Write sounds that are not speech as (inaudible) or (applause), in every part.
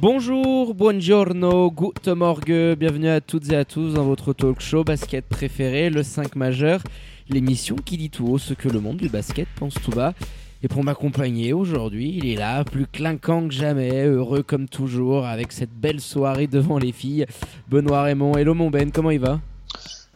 Bonjour, buongiorno, guten morgue, bienvenue à toutes et à tous dans votre talk show basket préféré, le 5 majeur, l'émission qui dit tout haut ce que le monde du basket pense tout bas. Et pour m'accompagner aujourd'hui, il est là, plus clinquant que jamais, heureux comme toujours, avec cette belle soirée devant les filles. Benoît Raymond, hello mon Ben, comment il va?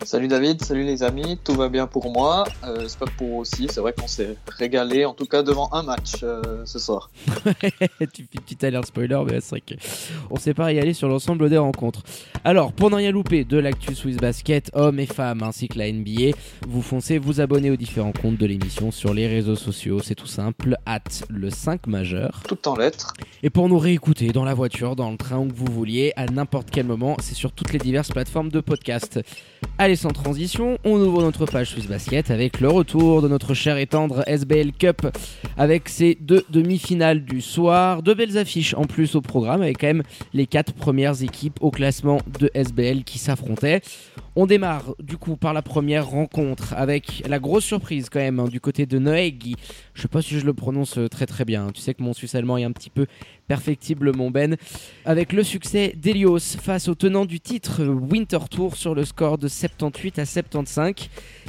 Salut David, salut les amis, tout va bien pour moi, euh, c'est pas pour aussi, c'est vrai qu'on s'est régalé en tout cas devant un match euh, ce soir. (laughs) tu fais petite alerte spoiler, mais c'est vrai qu'on s'est pas régalé sur l'ensemble des rencontres. Alors, pour ne rien louper de l'actu Swiss Basket, hommes et femmes ainsi que la NBA, vous foncez vous abonner aux différents comptes de l'émission sur les réseaux sociaux, c'est tout simple, at le 5 majeur. Tout en lettres. Et pour nous réécouter dans la voiture, dans le train où vous vouliez, à n'importe quel moment, c'est sur toutes les diverses plateformes de podcast. Allez, sans transition, on ouvre notre page Swiss Basket avec le retour de notre cher et tendre SBL Cup avec ses deux demi-finales du soir. Deux belles affiches en plus au programme avec quand même les quatre premières équipes au classement de SBL qui s'affrontaient. On démarre du coup par la première rencontre avec la grosse surprise quand même hein, du côté de Noegi. Je sais pas si je le prononce très très bien. Tu sais que mon suisse allemand est un petit peu perfectible mon Ben. Avec le succès d'Elios face au tenant du titre Winter Tour sur le score de 78 à 75.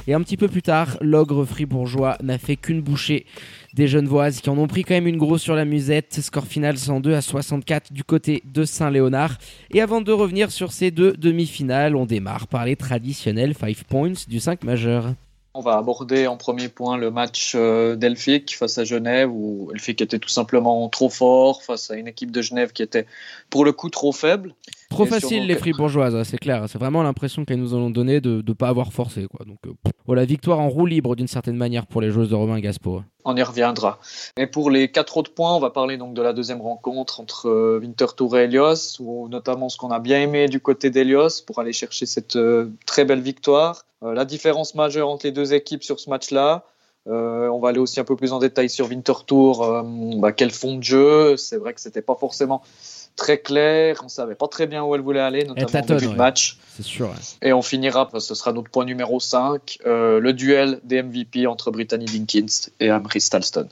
Et un petit peu plus tard, l'ogre fribourgeois n'a fait qu'une bouchée des Genevoises qui en ont pris quand même une grosse sur la musette. Score final 102 à 64 du côté de Saint-Léonard. Et avant de revenir sur ces deux demi-finales, on démarre par les traditionnels 5 points du 5 majeur. On va aborder en premier point le match euh, d'Elphick face à Genève, où Elphick était tout simplement trop fort face à une équipe de Genève qui était pour le coup trop faible. Trop facile les fribourgeoises, c'est clair. C'est vraiment l'impression qu'elles nous ont donné de ne pas avoir forcé. Quoi. Donc euh, voilà, victoire en roue libre d'une certaine manière pour les joueuses de Romain Gaspo. On y reviendra. Et pour les quatre autres points, on va parler donc de la deuxième rencontre entre euh, Winterthur et Elios, ou notamment ce qu'on a bien aimé du côté d'Elios pour aller chercher cette euh, très belle victoire. Euh, la différence majeure entre les deux équipes sur ce match-là. Euh, on va aller aussi un peu plus en détail sur Winterthur. Euh, bah, quel fond de jeu C'est vrai que c'était pas forcément très clair. On savait pas très bien où elle voulait aller, notamment au début de match. C'est sûr. Ouais. Et on finira, parce que ce sera notre point numéro 5, euh, le duel des MVP entre Brittany Dinkins et Amri Stalston.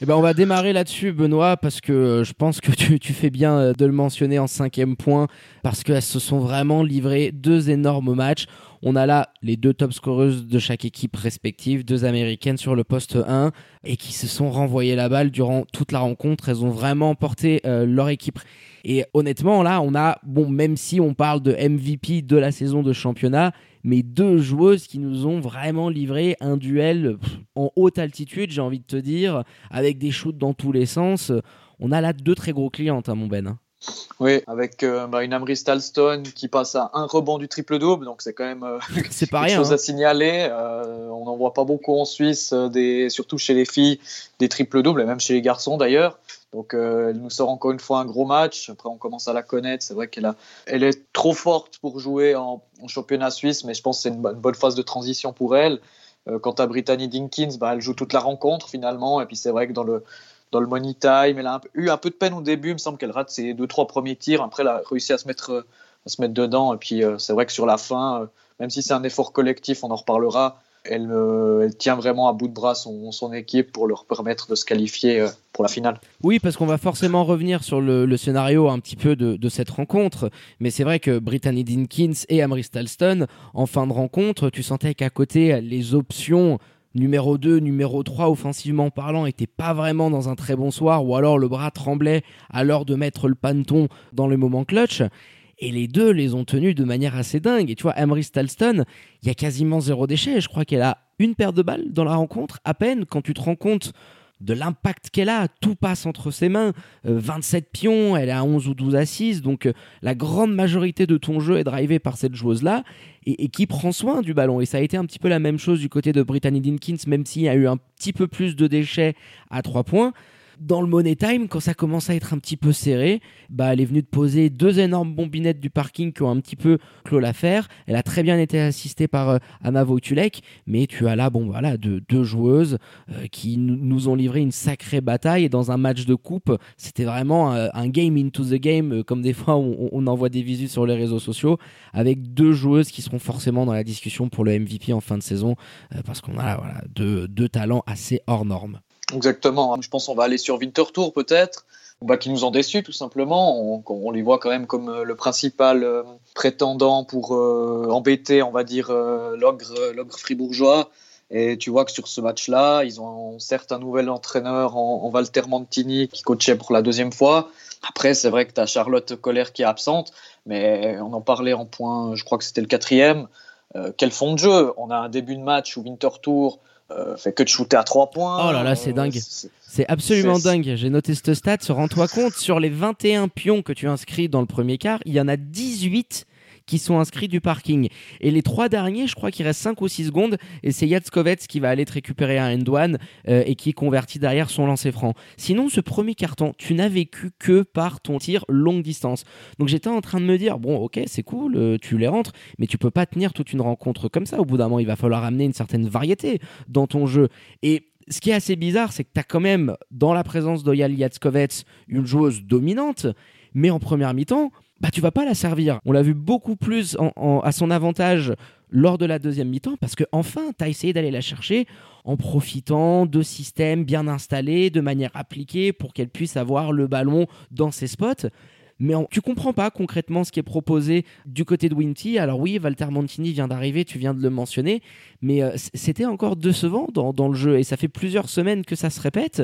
Eh ben on va démarrer là-dessus, Benoît, parce que je pense que tu, tu, fais bien de le mentionner en cinquième point, parce qu'elles se sont vraiment livrées deux énormes matchs. On a là les deux top scoreuses de chaque équipe respective, deux américaines sur le poste 1, et qui se sont renvoyées la balle durant toute la rencontre. Elles ont vraiment porté euh, leur équipe. Et honnêtement, là, on a, bon, même si on parle de MVP de la saison de championnat, mais deux joueuses qui nous ont vraiment livré un duel en haute altitude, j'ai envie de te dire, avec des shoots dans tous les sens. On a là deux très gros clientes, hein, mon Ben. Oui, avec euh, bah, une Amri Stalston qui passe à un rebond du triple-double, donc c'est quand même euh, (laughs) quelque rien, chose hein. à signaler. Euh, on n'en voit pas beaucoup en Suisse, des, surtout chez les filles, des triple-doubles, et même chez les garçons d'ailleurs. Donc elle nous sort encore une fois un gros match. Après, on commence à la connaître. C'est vrai qu'elle a, elle est trop forte pour jouer en, en championnat suisse, mais je pense que c'est une, une, bonne phase de transition pour elle. quant à Brittany Dinkins, bah, elle joue toute la rencontre finalement. Et puis c'est vrai que dans le dans le money time. Elle a un, eu un peu de peine au début. Il me semble qu'elle rate ses deux, trois premiers tirs. Après, elle a réussi à se mettre, à se mettre dedans. Et puis, euh, c'est vrai que sur la fin, euh, même si c'est un effort collectif, on en reparlera. Elle, euh, tient vraiment à bout de bras son, équipe pour leur permettre de se qualifier euh, pour la finale. Oui, parce qu'on va forcément revenir sur le, scénario un petit peu de, de cette rencontre. Mais c'est vrai que Brittany Dinkins et Amri Stalston, en fin de rencontre, tu sentais qu'à côté, les options numéro 2, numéro 3 offensivement parlant n'étaient pas vraiment dans un très bon soir ou alors le bras tremblait à l'heure de mettre le panton dans le moment clutch. Et les deux les ont tenus de manière assez dingue. Et tu vois, Emery Stalston, il y a quasiment zéro déchet. Je crois qu'elle a une paire de balles dans la rencontre, à peine, quand tu te rends compte de l'impact qu'elle a. Tout passe entre ses mains. Euh, 27 pions, elle à 11 ou 12 assises. Donc euh, la grande majorité de ton jeu est drivée par cette joueuse-là et, et, qui prend soin du ballon. Et ça a été un petit peu la même chose du côté de Brittany Dinkins, même s'il y a eu un petit peu plus de déchets à 3 points. Dans le Money Time, quand ça commence à être un petit peu serré, bah, elle est venue de poser deux énormes bombinettes du parking qui ont un petit peu clos l'affaire. Elle a très bien été assistée par euh, Anna Vautulek, mais tu as là, bon, voilà, deux, joueuses euh, qui nous ont livré une sacrée bataille. Et dans un match de coupe, c'était vraiment euh, un game into the game, comme des fois on, on envoie des visus sur les réseaux sociaux, avec deux joueuses qui seront forcément dans la discussion pour le MVP en fin de saison, parce qu'on a voilà, deux, deux talents assez hors normes. Exactement. Je pense qu'on va aller sur Winter Tour peut-être. Bah, qui nous ont déçus tout simplement. On, les voit quand même comme euh, le principal euh, prétendant pour euh, embêter, on va dire, l'ogre, fribourgeois. Et tu vois que sur ce match-là, ils ont certes un nouvel entraîneur en, en, Walter Mantini qui coachait pour la deuxième fois. Après, c'est vrai que tu as Charlotte Colère qui est absente, mais on en parlait en point, je crois que c'était le quatrième. Quel fond de jeu On a un début de match où Winter Tour euh, fait que de shooter à 3 points. Oh là là, c'est dingue. C'est absolument dingue. J'ai noté cette stat. Rends-toi compte, sur les 21 pions que tu inscris dans le premier quart, il y en a 18 qui sont inscrits du parking. Et les trois derniers, je crois qu'il reste 5 ou 6 secondes, et c'est Yatskovets qui va aller te récupérer un end one euh, et qui convertit derrière son lancer franc. Sinon, ce premier carton, tu n'as vécu que par ton tir longue distance. Donc j'étais en train de me dire, bon, ok, c'est cool, euh, tu les rentres, mais tu peux pas tenir toute une rencontre comme ça. Au bout d'un moment, il va falloir amener une certaine variété dans ton jeu. Et ce qui est assez bizarre, c'est que tu as quand même, dans la présence d'Oyal Yatskovets, une joueuse dominante, mais en première mi-temps, bah tu vas pas la servir. On l'a vu beaucoup plus en, à son avantage lors de la deuxième mi-temps parce que enfin tu as essayé d'aller la chercher en profitant de systèmes bien installés, de manière appliquée pour qu'elle puisse avoir le ballon dans ses spots. Mais tu comprends pas concrètement ce qui est proposé du côté de Winty. Alors oui, Walter Montini vient d'arriver, tu viens de le mentionner, mais euh, c'était encore décevant dans, dans, le jeu et ça fait plusieurs semaines que ça se répète.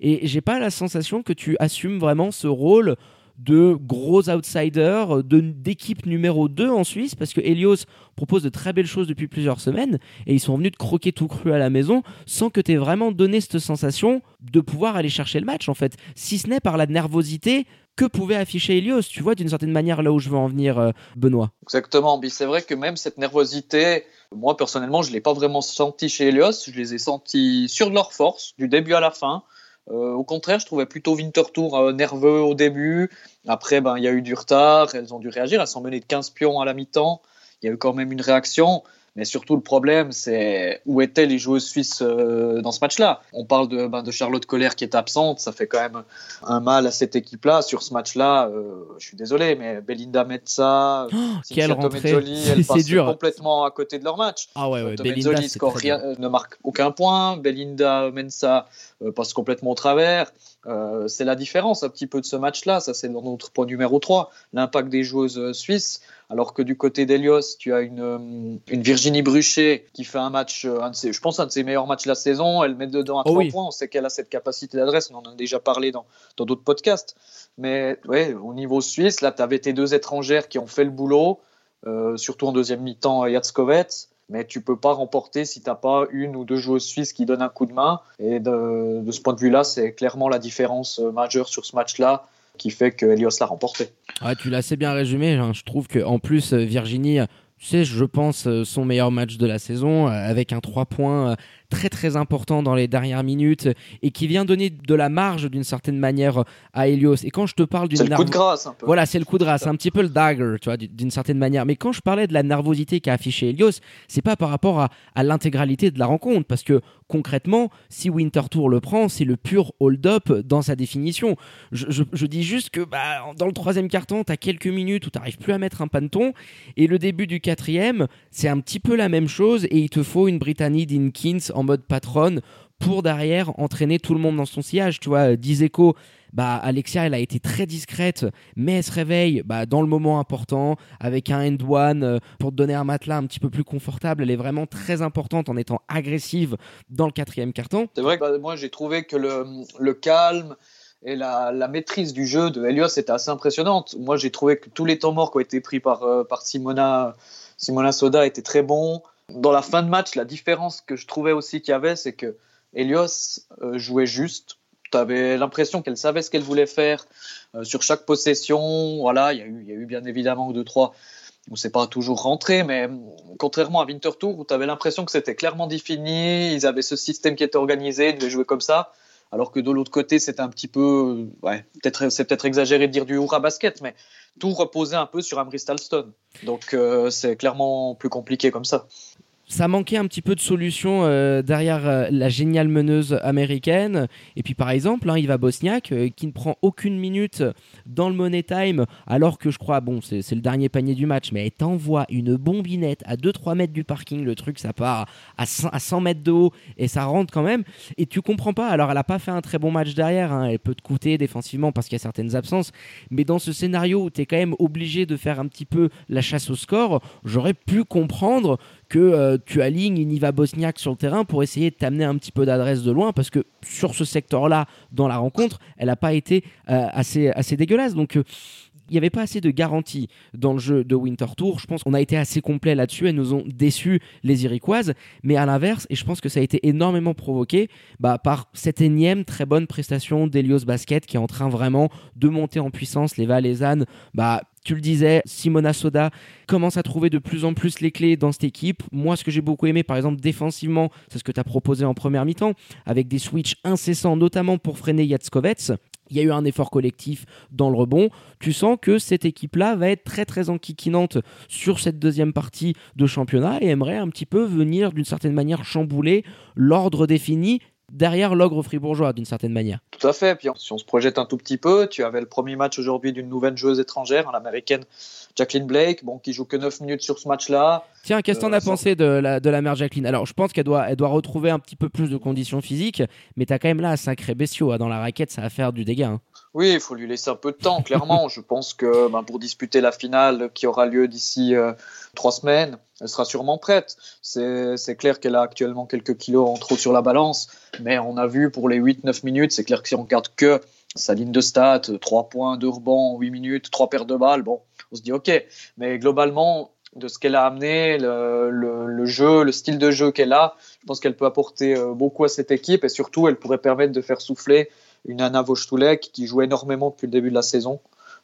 Et j'ai pas la sensation que tu assumes vraiment ce rôle de gros outsiders, d'équipe numéro 2 en Suisse, parce que Helios propose de très belles choses depuis plusieurs semaines, et ils sont venus de croquer tout cru à la maison, sans que tu aies vraiment donné cette sensation de pouvoir aller chercher le match, en fait, si ce n'est par la nervosité que pouvait afficher Helios, tu vois, d'une certaine manière, là où je veux en venir, euh, Benoît. Exactement, c'est vrai que même cette nervosité, moi personnellement, je ne l'ai pas vraiment senti chez Helios, je les ai sentis sur de leur force, du début à la fin. Euh, au contraire, je trouvais plutôt Winterthur euh, nerveux au début. Après, ben, il y a eu du retard, elles ont dû réagir. Elles sont menées de 15 pions à la mi-temps. Il y a eu quand même une réaction. Mais surtout, le problème, c'est où étaient les joueuses suisses euh, dans ce match-là? On parle de, ben, de Charlotte Colère qui est absente. Ça fait quand même un mal à cette équipe-là. Sur ce match-là, euh, je suis désolé, mais Belinda Metza, oh, quelle rentrée elles (laughs) passent dur. complètement à côté de leur match. Ah ouais, ouais. Belinda score rien, ne marque aucun point. Belinda Mensa euh, passe complètement au travers. Euh, c'est la différence un petit peu de ce match-là. Ça, c'est dans notre point numéro 3, l'impact des joueuses suisses. Alors que du côté d'Elios, tu as une, une, Virginie Bruchet qui fait un match, un de ses, je pense, un de ses meilleurs matchs de la saison. Elle met dedans à trois oh oui. points. On sait qu'elle a cette capacité d'adresse. On en a déjà parlé dans d'autres podcasts. Mais ouais, au niveau suisse, là, tu avais tes deux étrangères qui ont fait le boulot, euh, surtout en deuxième mi-temps, Yatskovets mais tu peux pas remporter si tu n'as pas une ou deux joueuses suisses qui donnent un coup de main. Et de, ce point de vue-là, c'est clairement la différence majeure sur ce match-là qui fait que Elios l'a remporté. Tu l'as assez bien résumé. Hein. Je trouve qu'en plus, Virginie, tu sais, je pense son meilleur match de la saison avec un 3 points très très important dans les dernières minutes et qui vient donner de la marge d'une certaine manière à Helios. Et quand je te parle d'une c'est le coup de grâce un peu. Voilà, c'est le coup de grâce, un petit peu le dagger, tu vois, d'une certaine manière. Mais quand je parlais de la nervosité qu'a affiché Helios, c'est pas par rapport à, à l'intégralité de la rencontre, parce que concrètement, si Winter Tour le prend, c'est le pur hold-up dans sa définition. Je, je, je, dis juste que bah, dans le troisième carton, tu as quelques minutes où tu n'arrives plus à mettre un panton, et le début du quatrième, c'est un petit peu la même chose, et il te faut une Brittany Dinkins en mode patronne pour derrière entraîner tout le monde dans son sillage. Tu vois, Dizeko, bah, Alexia, elle a été très discrète, mais elle se réveille bah, dans le moment important avec un end one euh, pour te donner un matelas un petit peu plus confortable. Elle est vraiment très importante en étant agressive dans le quatrième carton. C'est vrai que bah, moi j'ai trouvé que le, calme et la, maîtrise du jeu de Helios était assez impressionnante. Moi j'ai trouvé que tous les temps morts qui ont été pris par, euh, par Simona, Simona Soda étaient très bons. Dans la fin de match, la différence que je trouvais aussi qu'il y avait, c'est que Elios euh, jouait juste. Tu avais l'impression qu'elle savait ce qu'elle voulait faire euh, sur chaque possession. Voilà, il y, a eu, bien évidemment deux, trois où c'est pas toujours rentré, mais contrairement à Winterthur où tu avais l'impression que c'était clairement défini, ils avaient ce système qui était organisé, ils devaient jouer comme ça. alors que de l'autre côté, c'était un petit peu, ouais, peut-être, c'est peut-être exagéré de dire du hurrah basket, mais tout reposait un peu sur Amri Stalston. Donc euh, c'est clairement plus compliqué comme ça ça manquait un petit peu de solution euh, derrière euh, la géniale meneuse américaine. Et puis par exemple, hein, Iva Bosniak, euh, qui ne prend aucune minute dans le Money Time, alors que je crois, bon, c'est le dernier panier du match, mais elle t'envoie une bombinette à 2-3 mètres du parking. Le truc, ça part à 100, mètres de haut et ça rentre quand même. Et tu comprends pas. Alors, elle a pas fait un très bon match derrière. Hein. Elle peut te coûter défensivement parce qu'il y a certaines absences. Mais dans ce scénario où tu es quand même obligé de faire un petit peu la chasse au score, j'aurais pu comprendre que euh, tu alignes une Iva Bosniak sur le terrain pour essayer de t'amener un petit peu d'adresse de loin parce que sur ce secteur-là, dans la rencontre, elle n'a pas été euh, assez, assez dégueulasse. Donc. Euh, il n'y avait pas assez de garanties dans le jeu de Winter Tour. Je pense qu'on a été assez complet là-dessus. Elles nous ont déçus, les Iriquoises. Mais à l'inverse, et je pense que ça a été énormément provoqué bah, par cette énième très bonne prestation d'Elios Basket qui est en train vraiment de monter en puissance. Les Valaisannes, bah, tu le disais, Simona Soda commence à trouver de plus en plus les clés dans cette équipe. Moi, ce que j'ai beaucoup aimé, par exemple, défensivement, c'est ce que tu as proposé en première mi-temps, avec des switches incessants, notamment pour freiner Yatskovets. Il y a eu un effort collectif dans le rebond. Tu sens que cette équipe-là va être très très enquiquinante sur cette deuxième partie de championnat et aimerait un petit peu venir d'une certaine manière chambouler l'ordre défini derrière l'ogre fribourgeois d'une certaine manière. Tout à fait. Puis si on se projette un tout petit peu, tu avais le premier match aujourd'hui d'une nouvelle joueuse étrangère, l'américaine Jacqueline Blake, bon, qui joue que 9 minutes sur ce match-là. Tiens, qu'est-ce as euh, pensé de la, de la mère Jacqueline? Alors, je pense qu'elle doit, elle doit retrouver un petit peu plus de conditions physiques, mais tu as quand même là un sacré bestiau hein. dans la raquette, ça va faire du dégât. Hein. Oui, il faut lui laisser un peu de temps, clairement. je pense que ben, pour disputer la finale qui aura lieu d'ici euh, trois semaines, elle sera sûrement prête. C'est clair qu'elle a actuellement quelques kilos en trop sur la balance, mais on a vu pour les 8-9 minutes, c'est clair que si on regarde que sa ligne de stats, 3 points, 2 rebonds, 8 minutes, 3 paires de balles, bon, on se dit ok. Mais globalement, de ce qu'elle a amené, le, jeu, le style de jeu qu'elle a, je pense qu'elle peut apporter euh, beaucoup à cette équipe et surtout, elle pourrait permettre de faire souffler une Anna Vochtulek qui joue énormément depuis le début de la saison.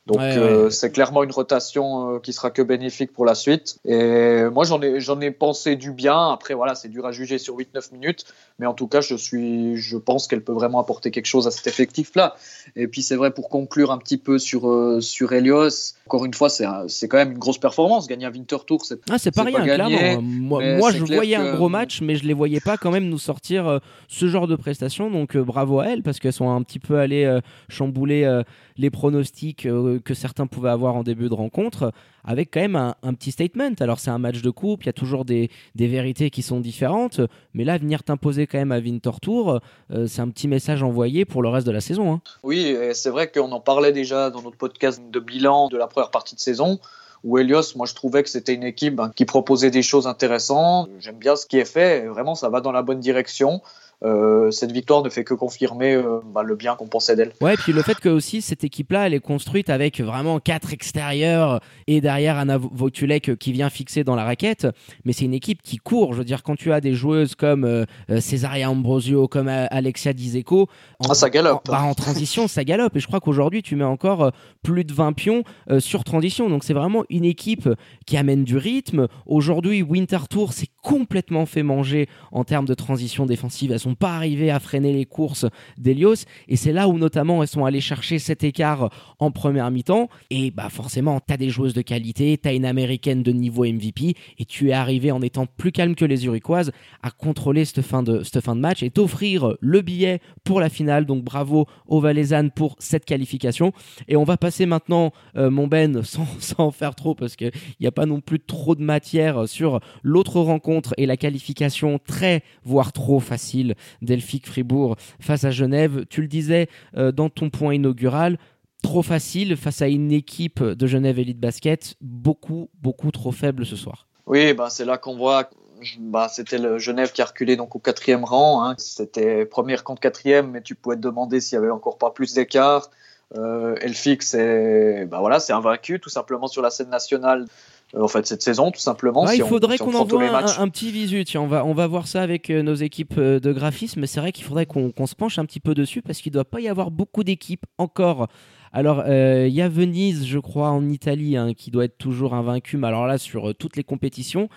Donc euh, c'est clairement une rotation euh, qui sera que bénéfique pour la suite. Et moi j'en ai j'en ai pensé du bien. Après voilà c'est dur à juger sur 8-9 minutes, mais en tout cas je suis je pense qu'elle peut vraiment apporter quelque chose à cet effectif là. Et puis c'est vrai pour conclure un petit peu sur euh, sur Helios. Encore une fois c'est c'est quand même une grosse performance. Gagner un Winter Tour c'est ah, c'est pas, rien clairement. Moi, moi je voyais un gros match, mais je les voyais pas quand même nous sortir ce genre de prestations. Donc bravo à elles parce qu'elles sont un petit peu allées chambouler les pronostics que certains pouvaient avoir en début de rencontre, avec quand même un, petit statement. Alors c'est un match de coupe, il y a toujours des, vérités qui sont différentes, mais là, venir t'imposer quand même à Winter Tour, euh, c'est un petit message envoyé pour le reste de la saison. Hein. Oui, c'est vrai qu'on en parlait déjà dans notre podcast de bilan de la première partie de saison où Elios, moi je trouvais que c'était une équipe ben, qui proposait des choses intéressantes. J'aime bien ce qui est fait, vraiment ça va dans la bonne direction. Euh, cette victoire ne fait que confirmer euh, bah, le bien qu'on pensait d'elle. Ouais, et puis le fait que aussi cette équipe-là, elle est construite avec vraiment quatre extérieurs et derrière Anna Votulek qui vient fixer dans la raquette, mais c'est une équipe qui court. Je veux dire, quand tu as des joueuses comme euh, Cesaria Ambrosio, comme Alexia Dizeco, en, ah, ça galope. Bah, en transition, ça galope. Et je crois qu'aujourd'hui, tu mets encore plus de 20 pions sur transition. Donc c'est vraiment une équipe qui amène du rythme. Aujourd'hui, Winter Tour s'est complètement fait manger en termes de transition défensive. Elles sont pas arrivées à freiner les courses d'Elios. Et c'est là où notamment elles sont allées chercher cet écart en première mi-temps. Et bah forcément, tu as des joueuses de qualité, tu as une américaine de niveau MVP. Et tu es arrivé en étant plus calme que les Uriquoises à contrôler cette fin de, cette fin de match et t'offrir le billet pour la finale. Donc bravo aux Valaisannes pour cette qualification. Et on va passer maintenant, euh, mon Ben, (laughs) sans, sans faire trop parce qu'il n'y a pas non plus trop de matière sur l'autre rencontre et la qualification très, voire trop facile d'Elphick Fribourg face à Genève. Tu le disais euh, dans ton point inaugural, trop facile face à une équipe de Genève Elite Basket, beaucoup, beaucoup trop faible ce soir. Oui, bah, c'est là qu'on voit bah, c'était le Genève qui a reculé donc au quatrième rang. Hein. C'était première contre quatrième, mais tu pouvais te demander s'il y avait encore pas plus d'écart. Euh, c'est bah, voilà, c'est invaincu tout simplement sur la scène nationale en fait cette saison tout simplement. il faudrait qu'on envoie un, petit visu. on va on va voir ça avec euh, nos équipes euh, de graphisme. Mais c'est vrai qu'il faudrait qu'on se penche un petit peu dessus parce qu'il ne doit pas y avoir beaucoup d'équipes encore. Alors il y a Venise, je crois, en Italie, hein, qui doit être toujours invaincu. Mais alors là sur toutes les compétitions.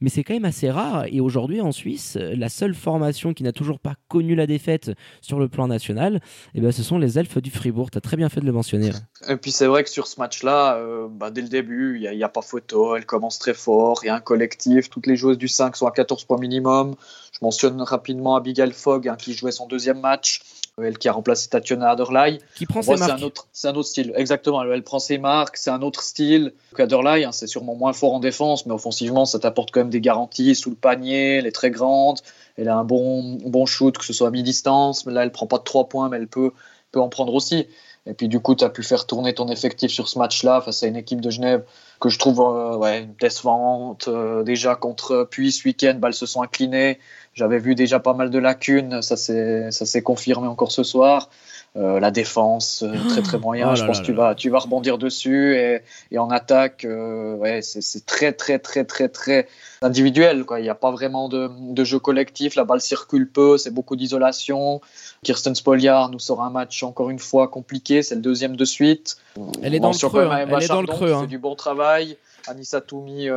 Mais c'est quand même assez rare. Et aujourd'hui, en Suisse, la seule formation qui n'a toujours pas connu la défaite sur le plan national, eh ben, ce sont les Elfes du Fribourg. Tu as très bien fait de le mentionner. Et puis c'est vrai que sur ce match-là, euh, bah, dès le début, il n'y a, pas photo, elle commence très fort, il y a un collectif, toutes les joueuses du 5 sont à 14 points minimum. Je mentionne rapidement Abigail Fogg hein, qui jouait son deuxième match elle qui a remplacé Tatiana Adderley. Qui prend ses marques. C'est un, autre, style, exactement. Elle, prend ses marques, c'est un autre style. Adderley, hein, c'est sûrement moins fort en défense, mais offensivement, ça t'apporte quand même des garanties sous le panier. Elle est très grande, elle a un bon, bon shoot, que ce soit à mi-distance. Mais là, elle prend pas de 3 points, mais elle peut, peut en prendre aussi. Et puis du coup, tu as pu faire tourner ton effectif sur ce match-là face à une équipe de Genève que je trouve euh, ouais, décevante. Euh, déjà contre Puis ce week-end, bah, elles se sont inclinées. J'avais vu déjà pas mal de lacunes, ça s'est confirmé encore ce soir. Euh, la défense, euh, très très moyen. Oh je pense que tu vas, tu vas rebondir dessus et, et en attaque, euh, ouais, c'est très très très très très individuel. Quoi. Il n'y a pas vraiment de, de, jeu collectif. La balle circule peu, c'est beaucoup d'isolation. Kirsten Spoliard nous sort un match encore une fois compliqué. C'est le deuxième de suite. Elle est dans le creux. Hein. Elle est dans le creux. Hein. du bon travail. Anissa Toumi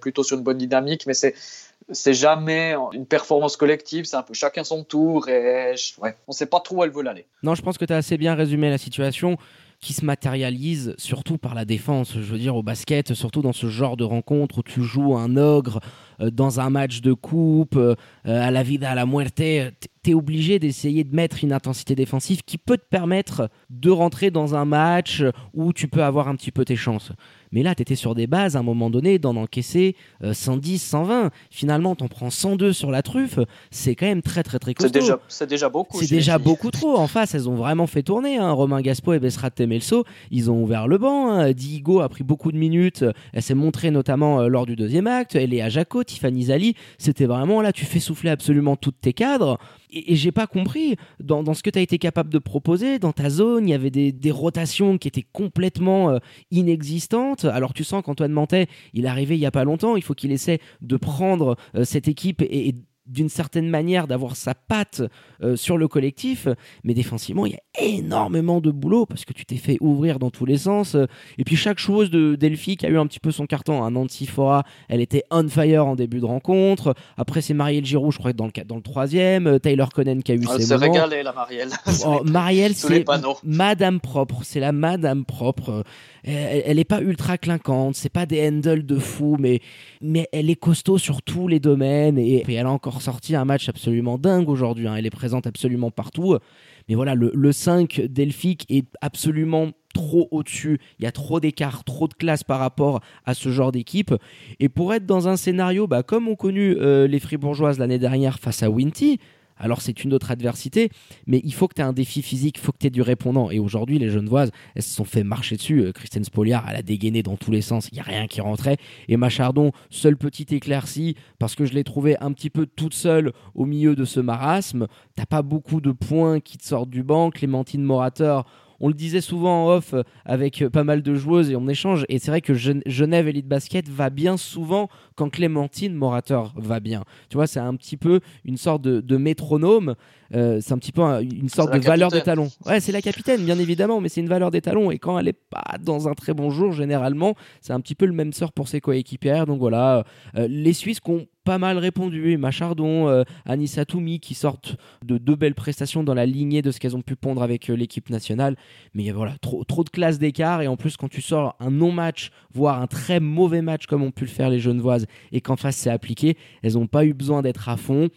plutôt sur une bonne dynamique, mais c'est c'est jamais une performance collective, c'est un peu chacun son tour et on ne sait pas trop où elle veut aller. Non, je pense que tu as assez bien résumé la situation qui se matérialise surtout par la défense. Je veux dire, au basket, surtout dans ce genre de rencontre où tu joues un ogre dans un match de coupe, euh, à la vida, à la muerte, tu es obligé d'essayer de mettre une intensité défensive qui peut te permettre de rentrer dans un match où tu peux avoir un petit peu tes chances. Mais là, tu étais sur des bases à un moment donné d'en encaisser 110, euh, 120. Finalement, t'en prends 102 sur la truffe. C'est quand même très, très, très costaud. C'est déjà, c'est déjà beaucoup. C'est déjà beaucoup trop. En face, elles ont vraiment fait tourner. Hein. Romain Gaspo et Bessrat Temelso, ils ont ouvert le banc. Hein. Diego a pris beaucoup de minutes. Elle s'est montrée notamment euh, lors du deuxième acte. Elle est à Jaco, Tiffany Zali. C'était vraiment là, tu fais souffler absolument toutes tes cadres et, j'ai pas compris dans, ce que tu as été capable de proposer dans ta zone il y avait des, rotations qui étaient complètement euh, inexistantes alors tu sens qu'Antoine Mantet il est arrivé il y a pas longtemps il faut qu'il essaie de prendre euh, cette équipe et d'une certaine manière d'avoir sa patte euh, sur le collectif, mais défensivement, il y a énormément de boulot parce que tu t'es fait ouvrir dans tous les sens. et puis chaque chose de Delphi qui a eu un petit peu son carton, un hein, Nancy Fora, elle était on fire en début de rencontre. Après, c'est Marielle Giroud, je crois que dans le, dans le troisième. Euh, Taylor Conan qui a eu ah, ses moments. régalé, la Marielle. Oh, (laughs) Marielle, c'est Madame propre. C'est la Madame propre elle n'est pas ultra clinquante, c'est pas des handles de fou, mais, mais elle est costaud sur tous les domaines et, elle a encore sorti un match absolument dingue aujourd'hui. Hein. Elle est présente absolument partout. Mais voilà, le, 5 Delphique est absolument trop au-dessus. Il y a trop d'écart, trop de classe par rapport à ce genre d'équipe. Et pour être dans un scénario, bah, comme ont connu euh, les Fribourgeoises l'année dernière face à Winty, alors c'est une autre adversité, mais il faut que tu aies un défi physique, il faut que tu aies du répondant. Et aujourd'hui, les Genevoises, elles se sont fait marcher dessus. Euh, Christine Spoliard, elle a dégainé dans tous les sens, il n'y a rien qui rentrait. Et Machardon, seul petit éclairci, parce que je l'ai trouvée un petit peu toute seule au milieu de ce marasme. T'as pas beaucoup de points qui te sortent du banc. Clémentine Morateur, on le disait souvent en off euh, avec euh, pas mal de joueuses et on échange. Et c'est vrai que Genève Elite Basket va bien souvent quand Clémentine Morateur va bien. Tu vois, c'est un petit peu une sorte de, métronome. Euh, c'est un petit peu une sorte de valeur d'étalon. Ouais, c'est la capitaine, bien évidemment, mais c'est une valeur d'étalon. Et quand elle est pas dans un très bon jour, généralement, c'est un petit peu le même sort pour ses coéquipières. Donc voilà, les Suisses qui ont pas mal répondu. Machardon, euh, Anissa Toumi qui sortent de deux belles prestations dans la lignée de ce qu'elles ont pu pondre avec euh, l'équipe nationale. Mais voilà, trop, trop de classe d'écart. Et en plus, quand tu sors un non-match, voire un très mauvais match comme ont pu le faire les Genevoises, et qu'en face c'est appliqué, elles n'ont pas eu besoin d'être à fond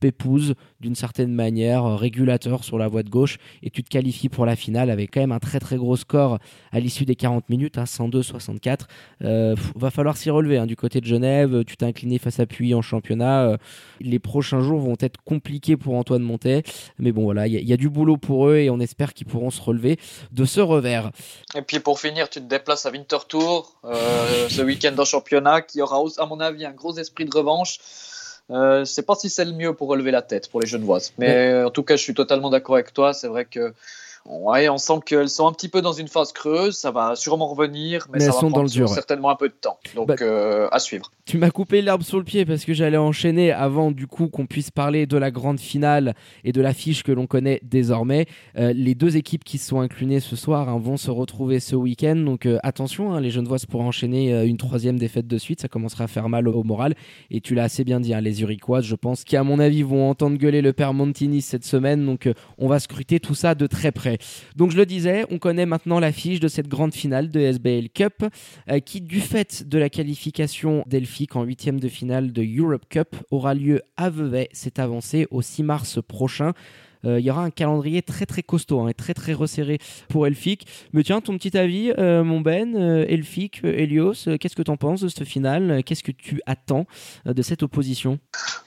pépouse d'une certaine manière, euh, régulateur sur la voie de gauche, et tu te qualifies pour la finale avec quand même un très très gros score à l'issue des 40 minutes, 102-64. Hein, euh, va falloir s'y relever hein, du côté de Genève, tu t'es incliné face à Puy en championnat. Euh, les prochains jours vont être compliqués pour Antoine Montet, mais bon voilà, il y, a du boulot pour eux et on espère qu'ils pourront se relever de ce revers. Et puis pour finir, tu te déplaces à Winterthur ce week-end en championnat qui aura à mon avis un gros esprit de revanche. Euh, je sais pas si c'est le mieux pour relever la tête pour les Genevoises. Mais en tout cas, je suis totalement d'accord avec toi. C'est vrai que Ouais, on sent qu'elles sont un petit peu dans une phase creuse, ça va sûrement revenir, mais, ça va prendre certainement un peu de temps. Donc bah, euh, à suivre. Tu m'as coupé l'herbe sur le pied parce que j'allais enchaîner avant du coup qu'on puisse parler de la grande finale et de l'affiche que l'on connaît désormais. Euh, les deux équipes qui se sont inclinées ce soir hein, vont se retrouver ce week-end. Donc euh, attention, hein, les Genevois pourraient enchaîner euh, une troisième défaite de suite. Ça commencera à faire mal au, moral. Et tu l'as assez bien dit, hein, les Uriquois, je pense, qui à mon avis vont entendre gueuler le père Montini cette semaine. Donc on va scruter tout ça de très près. Donc je le disais, on connaît maintenant l'affiche de cette grande finale de SBL Cup qui, du fait de la qualification d'Elphick en huitième de finale de Europe Cup, aura lieu à Vevey. C'est avancé au 6 mars prochain. Euh, il y aura un calendrier très très costaud hein, et très très resserré pour Elfic. Mais tiens, ton petit avis, euh, mon Ben, euh, Elfic, Elios, qu'est-ce que tu en penses de ce final Qu'est-ce que tu attends de cette opposition?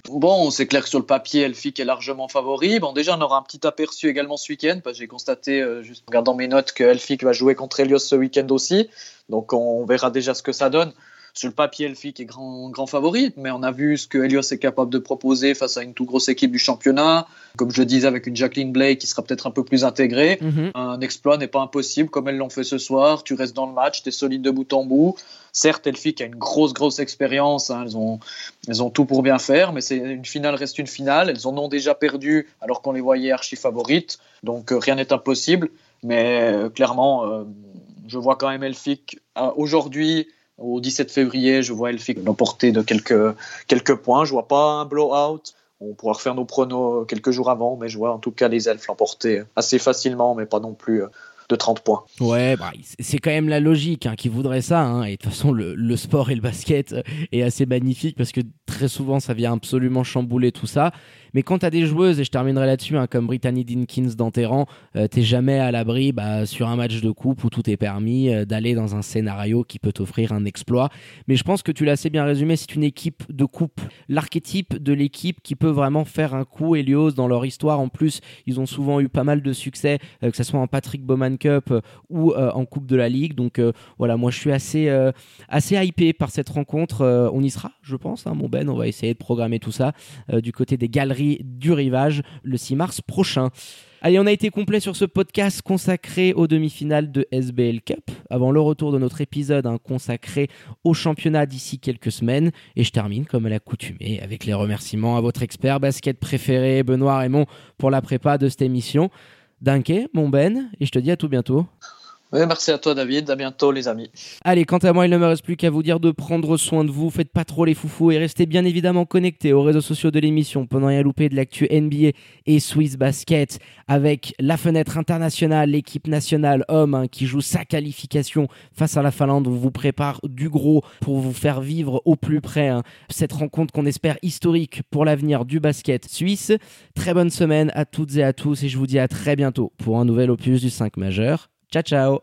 Bon, c'est clair que sur le papier, Elfic est largement favori. Bon, déjà, on aura un petit aperçu également ce week-end, parce que j'ai constaté, juste en regardant mes notes, que va jouer contre Elios ce week-end aussi. Donc, on verra déjà ce que ça donne sur le papier, Elfic est grand, grand favori, mais on a vu ce que Helios est capable de proposer face à une tout grosse équipe du championnat. Comme je le disais, avec une Jacqueline Blake qui sera peut-être un peu plus intégrée. Mhm. Un exploit n'est pas impossible, comme elles l'ont fait ce soir. Tu restes dans le match, tu es solide de bout en bout. Certes, Elfic a une grosse, grosse expérience. Hein. elles, ont, elles ont tout pour bien faire, mais c'est une finale reste une finale. Elles en ont déjà perdu alors qu'on les voyait archi favorites. Donc euh, rien n'est impossible. Mais euh, clairement, euh, je vois quand même Elfic aujourd'hui au 17 février, je vois Elfic l'emporter de quelques, quelques points. Je vois pas un blowout. On pourra refaire nos pronos quelques jours avant, mais je vois en tout cas les elfes l'emporter assez facilement, mais pas non plus euh, de 30 points. Ouais, bah, c'est quand même la logique hein, qui voudrait ça. Hein. Et de toute façon, le, le, sport et le basket est assez magnifique parce que très souvent, ça vient absolument chambouler tout ça. Mais quand tu as des joueuses, et je terminerai là-dessus, hein, comme Brittany Dinkins dans tes rangs, euh, t'es jamais à l'abri bah, sur un match de coupe où tout est permis euh, d'aller dans un scénario qui peut t'offrir un exploit. Mais je pense que tu l'as assez bien résumé, c'est une équipe de coupe. L'archétype de l'équipe qui peut vraiment faire un coup. Helios, dans leur histoire, en plus, ils ont souvent eu pas mal de succès, euh, que ce soit en Patrick Bowman Cup ou en Coupe de la Ligue. Donc voilà, moi je suis assez, assez hypé par cette rencontre. on y sera, je pense, hein, mon Ben. On va essayer de programmer tout ça du côté des galeries du Rivage le 6 mars prochain. Allez, on a été complet sur ce podcast consacré aux demi-finales de SBL Cup, avant le retour de notre épisode hein, consacré au championnat d'ici quelques semaines. Et je termine, comme à l'accoutumée, avec les remerciements à votre expert basket préféré, Benoît Raymond, pour la prépa de cette émission. Dunké, mon Ben, et je te dis à tout bientôt merci à toi David, à bientôt les amis. Allez, quant à moi, il ne me reste plus qu'à vous dire de prendre soin de vous, faites pas trop les foufous et restez bien évidemment connectés aux réseaux sociaux de l'émission pendant rien louper de l'actu NBA et Swiss Basket avec la fenêtre internationale, l'équipe nationale homme hein, qui joue sa qualification face à la Finlande. On vous prépare du gros pour vous faire vivre au plus près hein, cette rencontre qu'on espère historique pour l'avenir du basket suisse. Très bonne semaine à toutes et à tous et je vous dis à très bientôt pour un nouvel opus du 5 majeur. Ciao, ciao